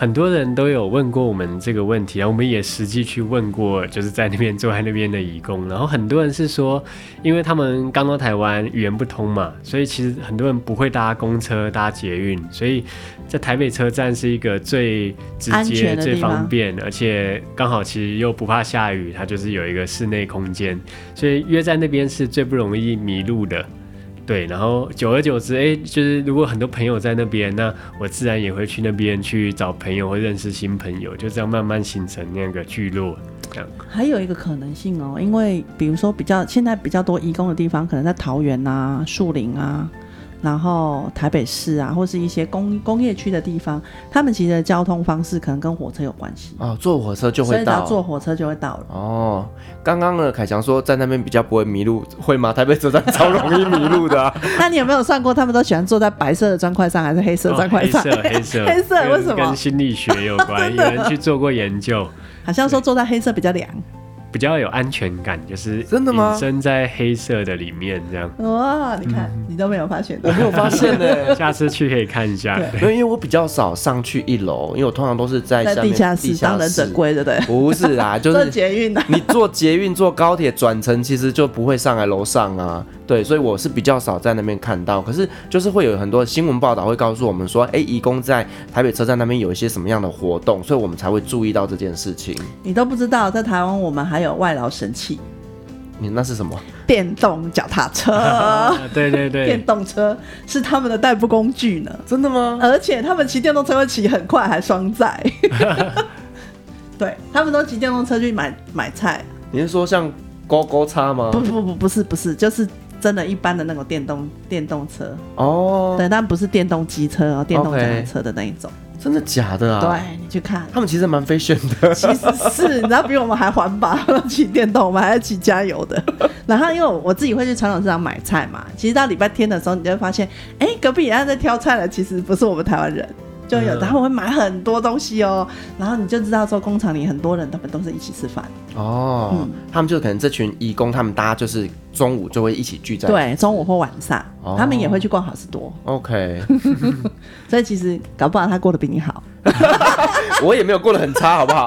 很多人都有问过我们这个问题，然后我们也实际去问过，就是在那边坐在那边的义工，然后很多人是说，因为他们刚到台湾，语言不通嘛，所以其实很多人不会搭公车、搭捷运，所以在台北车站是一个最直接、最方便，而且刚好其实又不怕下雨，它就是有一个室内空间，所以约在那边是最不容易迷路的。对，然后久而久之，哎，就是如果很多朋友在那边，那我自然也会去那边去找朋友或认识新朋友，就这样慢慢形成那个聚落。这样还有一个可能性哦，因为比如说比较现在比较多移工的地方，可能在桃园啊、树林啊。然后台北市啊，或是一些工工业区的地方，他们其实的交通方式可能跟火车有关系哦，坐火车就会到，所以坐火车就会到了。哦，刚刚呢，凯翔说在那边比较不会迷路，会吗？台北车站超容易迷路的啊。那你有没有算过，他们都喜欢坐在白色的砖块上，还是黑色砖块上？哦，黑色，黑色，黑色，为什么？跟心理学有关，有人去做过研究，好像说坐在黑色比较凉。比较有安全感，就是真的吗？身在黑色的里面这样。哇，你看，嗯、你都没有发现，我没有发现呢。下次去可以看一下。对，因为因为我比较少上去一楼，因为我通常都是在，在地下室当人整归，对不对？不是啊，就是坐捷运的。你坐捷运、坐高铁转乘，其实就不会上来楼上啊。对，所以我是比较少在那边看到，可是就是会有很多新闻报道会告诉我们说，哎，义工在台北车站那边有一些什么样的活动，所以我们才会注意到这件事情。你都不知道，在台湾我们还有外劳神器，你那是什么？电动脚踏车。对 对对，电动车是他们的代步工具呢。真的吗？而且他们骑电动车会骑很快，还双载。对，他们都骑电动车去买买菜。你是说像勾勾叉吗？不不不，不是不是，就是。真的，一般的那种电动电动车哦，对，但不是电动机车哦，电动脚踏车的那一种。真的假的啊？对，你去看，他们其实蛮 fashion 的。其实是，你知道比我们还环保，骑电动，我们还要骑加油的。然后，因为我自己会去传统市场买菜嘛，其实到礼拜天的时候，你就会发现，哎，隔壁人家在挑菜了，其实不是我们台湾人。就有，他们会买很多东西哦，然后你就知道说工厂里很多人，他们都是一起吃饭。哦。嗯，他们就可能这群义工，他们大家就是中午就会一起聚在对，中午或晚上，哦，他们也会去逛好事多。OK，所以其实搞不好他过得比你好，我也没有过得很差，好不好？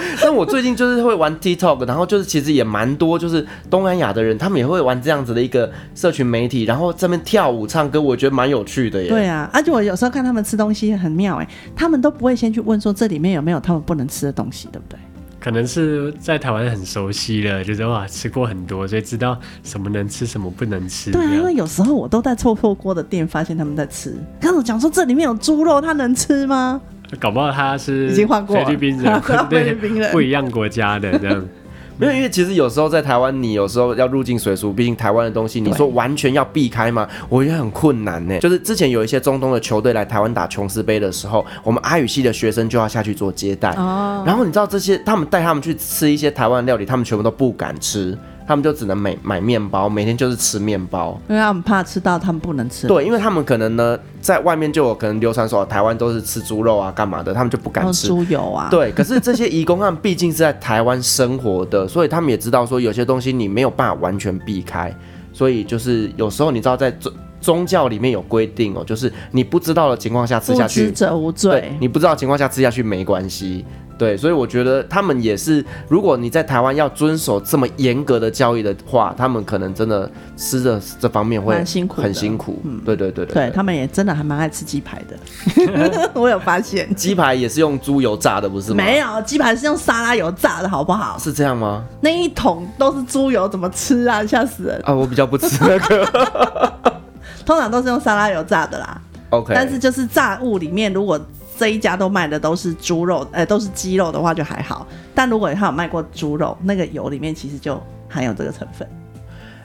但我最近就是会玩 TikTok，然后就是其实也蛮多，就是东南亚的人，他们也会玩这样子的一个社群媒体，然后这边跳舞唱歌，我觉得蛮有趣的耶。对啊，而且我有时候看他们吃东西很妙哎，他们都不会先去问说这里面有没有他们不能吃的东西，对不对？可能是在台湾很熟悉了，就是哇吃过很多，所以知道什么能吃，什么不能吃。对啊，因为有时候我都在臭臭锅的店发现他们在吃，跟我讲说这里面有猪肉，他能吃吗？搞不好他是已经换过菲律宾人，菲律宾人不一样国家的这样。没有，因为其实有时候在台湾，你有时候要入境随俗，毕竟台湾的东西，你说完全要避开吗？我觉得很困难呢。就是之前有一些中东的球队来台湾打琼斯杯的时候，我们阿语系的学生就要下去做接待。哦。然后你知道这些，他们带他们去吃一些台湾料理，他们全部都不敢吃。他们就只能买买面包，每天就是吃面包，因为他们怕吃到他们不能吃。对，因为他们可能呢，在外面就有可能流传说台湾都是吃猪肉啊，干嘛的，他们就不敢吃猪油啊。对，可是这些移工他们毕竟是在台湾生活的，所以他们也知道说有些东西你没有办法完全避开，所以就是有时候你知道在宗宗教里面有规定哦，就是你不知道的情况下吃下去，不知者无罪。你不知道的情况下吃下去没关系。对，所以我觉得他们也是，如果你在台湾要遵守这么严格的教育的话，他们可能真的吃的这方面会很辛苦，很辛苦。嗯，对对对对，对他们也真的还蛮爱吃鸡排的，我有发现。鸡排也是用猪油炸的，不是吗？没有，鸡排是用沙拉油炸的，好不好？是这样吗？那一桶都是猪油，怎么吃啊？吓死人！啊，我比较不吃那个，通常都是用沙拉油炸的啦。OK，但是就是炸物里面如果。这一家都卖的都是猪肉，呃，都是鸡肉的话就还好。但如果他有卖过猪肉，那个油里面其实就含有这个成分。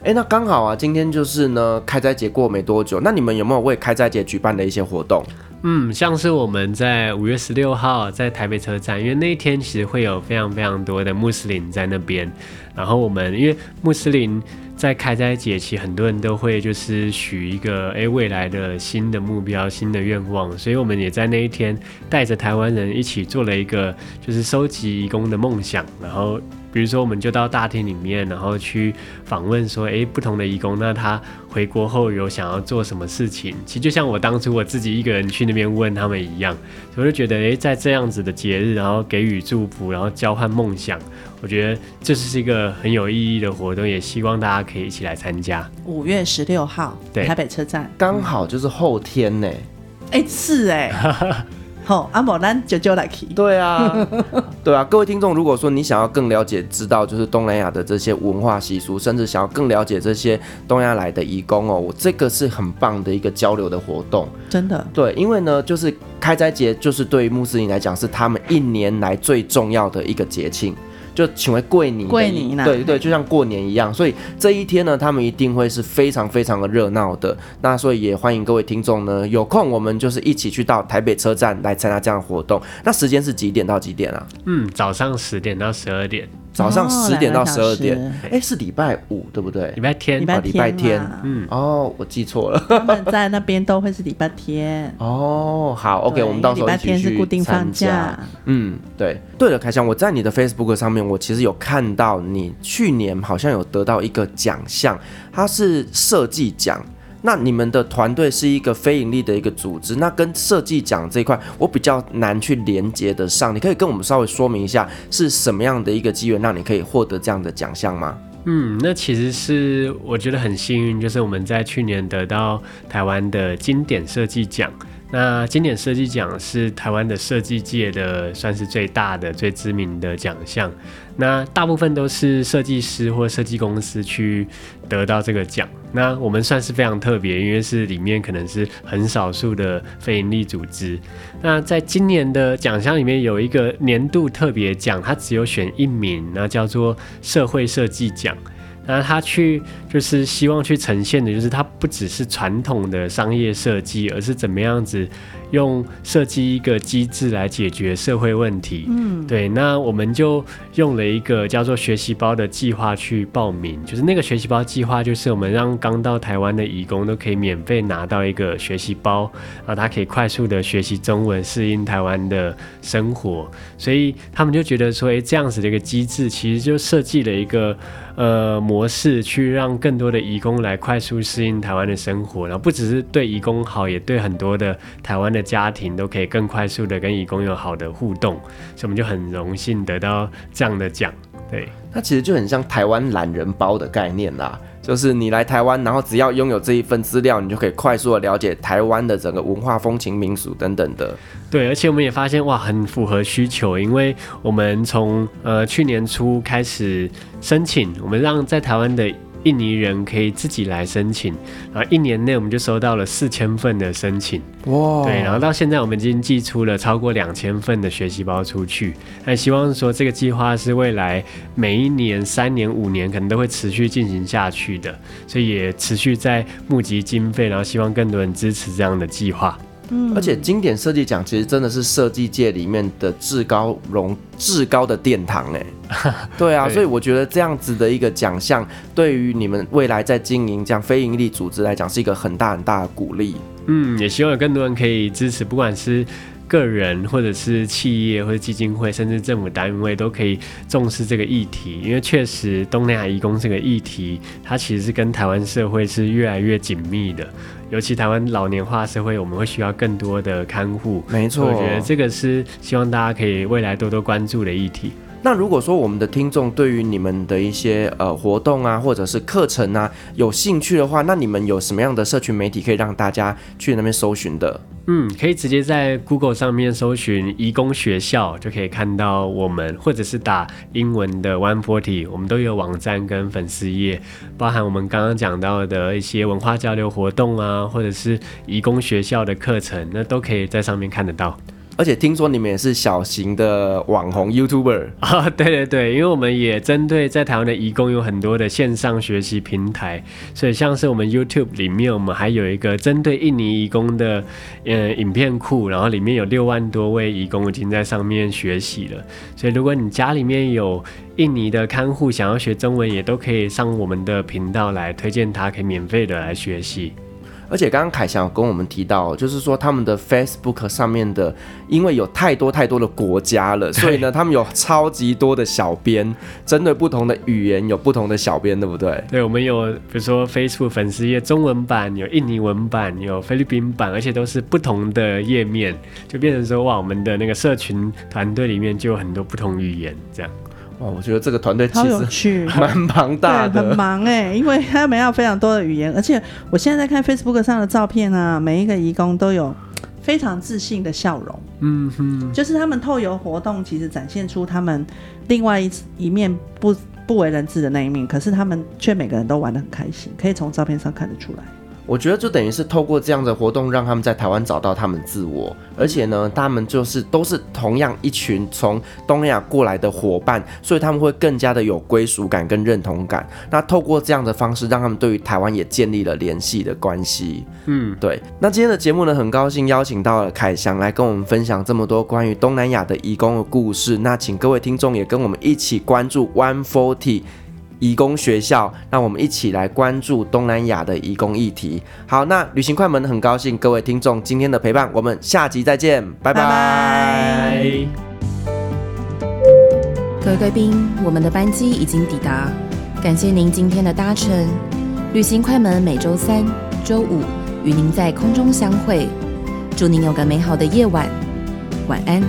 哎、欸，那刚好啊，今天就是呢，开斋节过没多久，那你们有没有为开斋节举办的一些活动？嗯，像是我们在五月十六号在台北车站，因为那一天其实会有非常非常多的穆斯林在那边，然后我们因为穆斯林。在开斋节期，很多人都会就是许一个哎未来的新的目标、新的愿望，所以我们也在那一天带着台湾人一起做了一个就是收集移工的梦想，然后。比如说，我们就到大厅里面，然后去访问说，诶，不同的义工，那他回国后有想要做什么事情？其实就像我当初我自己一个人去那边问他们一样，我就觉得，诶，在这样子的节日，然后给予祝福，然后交换梦想，我觉得这是一个很有意义的活动，也希望大家可以一起来参加。五月十六号，对，台北车站，刚好就是后天呢。哎，是哎。好，阿某咱就就来去。对啊，对啊，各位听众，如果说你想要更了解、知道就是东南亚的这些文化习俗，甚至想要更了解这些东亚来的移工哦，我这个是很棒的一个交流的活动。真的，对，因为呢，就是开斋节，就是对于穆斯林来讲，是他们一年来最重要的一个节庆。就请为过年，过年呢？对对，就像过年一样，所以这一天呢，他们一定会是非常非常的热闹的。那所以也欢迎各位听众呢，有空我们就是一起去到台北车站来参加这样的活动。那时间是几点到几点啊？嗯，早上十点到十二点。早上十点到十二点，哎、哦，是礼拜五对不对？礼拜天，礼拜礼拜天，嗯，哦，我记错了。他们在那边都会是礼拜天。哦，好，OK，我们到时候一起去参加。礼拜天是固定放假。嗯，对。对了，凯翔，我在你的 Facebook 上面，我其实有看到你去年好像有得到一个奖项，它是设计奖。那你们的团队是一个非盈利的一个组织，那跟设计奖这一块，我比较难去连接得上。你可以跟我们稍微说明一下，是什么样的一个机缘让你可以获得这样的奖项吗？嗯，那其实是我觉得很幸运，就是我们在去年得到台湾的经典设计奖。那经典设计奖是台湾的设计界的算是最大的、最知名的奖项。那大部分都是设计师或设计公司去得到这个奖。那我们算是非常特别，因为是里面可能是很少数的非营利组织。那在今年的奖项里面有一个年度特别奖，它只有选一名，那叫做社会设计奖。那他去就是希望去呈现的，就是它不只是传统的商业设计，而是怎么样子用设计一个机制来解决社会问题。嗯，对。那我们就用了一个叫做学习包的计划去报名，就是那个学习包计划，就是我们让刚到台湾的义工都可以免费拿到一个学习包，然后他可以快速的学习中文，适应台湾的生活。所以他们就觉得说，哎，这样子的一个机制，其实就设计了一个。呃，模式去让更多的移工来快速适应台湾的生活，然后不只是对移工好，也对很多的台湾的的家庭都可以更快速的跟义工有好的互动，所以我们就很荣幸得到这样的奖。对，那其实就很像台湾懒人包的概念啦。就是你来台湾，然后只要拥有这一份资料，你就可以快速的了解台湾的整个文化、风情、民俗等等的。对，而且我们也发现哇，很符合需求，因为我们从呃去年初开始申请，我们让在台湾的。印尼人可以自己来申请，然后一年内我们就收到了四千份的申请，哇！对，然后到现在我们已经寄出了超过两千份的学习包出去。那希望说这个计划是未来每一年、三年、五年可能都会持续进行下去的，所以也持续在募集经费，然后希望更多人支持这样的计划。而且经典设计奖其实真的是设计界里面的至高荣、至高的殿堂 哎，对啊，所以我觉得这样子的一个奖项，对于你们未来在经营这样非营利组织来讲，是一个很大很大的鼓励。嗯，也希望有更多人可以支持，不管是。个人或者是企业或者基金会，甚至政府单位都可以重视这个议题，因为确实东南亚移工这个议题，它其实是跟台湾社会是越来越紧密的。尤其台湾老年化社会，我们会需要更多的看护。没错，我觉得这个是希望大家可以未来多多关注的议题。那如果说我们的听众对于你们的一些呃活动啊，或者是课程啊有兴趣的话，那你们有什么样的社群媒体可以让大家去那边搜寻的？嗯，可以直接在 Google 上面搜寻移工学校，就可以看到我们，或者是打英文的 One Forty，我们都有网站跟粉丝页，包含我们刚刚讲到的一些文化交流活动啊，或者是移工学校的课程，那都可以在上面看得到。而且听说你们也是小型的网红 YouTuber 啊？对对对，因为我们也针对在台湾的移工有很多的线上学习平台，所以像是我们 YouTube 里面，我们还有一个针对印尼移工的呃影片库，然后里面有六万多位移工已经在上面学习了。所以如果你家里面有印尼的看护，想要学中文，也都可以上我们的频道来推荐他，可以免费的来学习。而且刚刚凯翔有跟我们提到，就是说他们的 Facebook 上面的，因为有太多太多的国家了，所以呢，他们有超级多的小编，针对不同的语言有不同的小编，对不对？对，我们有比如说 Facebook 粉丝页中文版，有印尼文版，有菲律宾版，而且都是不同的页面，就变成说哇，我们的那个社群团队里面就有很多不同语言这样。哦，我觉得这个团队其实 蛮庞大的，很忙哎，因为他们要非常多的语言，而且我现在在看 Facebook 上的照片啊，每一个义工都有非常自信的笑容，嗯哼，就是他们透由活动，其实展现出他们另外一一面不不为人知的那一面，可是他们却每个人都玩得很开心，可以从照片上看得出来。我觉得就等于是透过这样的活动，让他们在台湾找到他们自我，而且呢，他们就是都是同样一群从东南亚过来的伙伴，所以他们会更加的有归属感跟认同感。那透过这样的方式，让他们对于台湾也建立了联系的关系。嗯，对。那今天的节目呢，很高兴邀请到了凯翔来跟我们分享这么多关于东南亚的移工的故事。那请各位听众也跟我们一起关注 One Forty。移工学校，让我们一起来关注东南亚的移工议题。好，那旅行快门很高兴各位听众今天的陪伴，我们下集再见，拜拜。拜拜。各位贵宾，我们的班机已经抵达，感谢您今天的搭乘。旅行快门每周三、周五与您在空中相会，祝您有个美好的夜晚，晚安。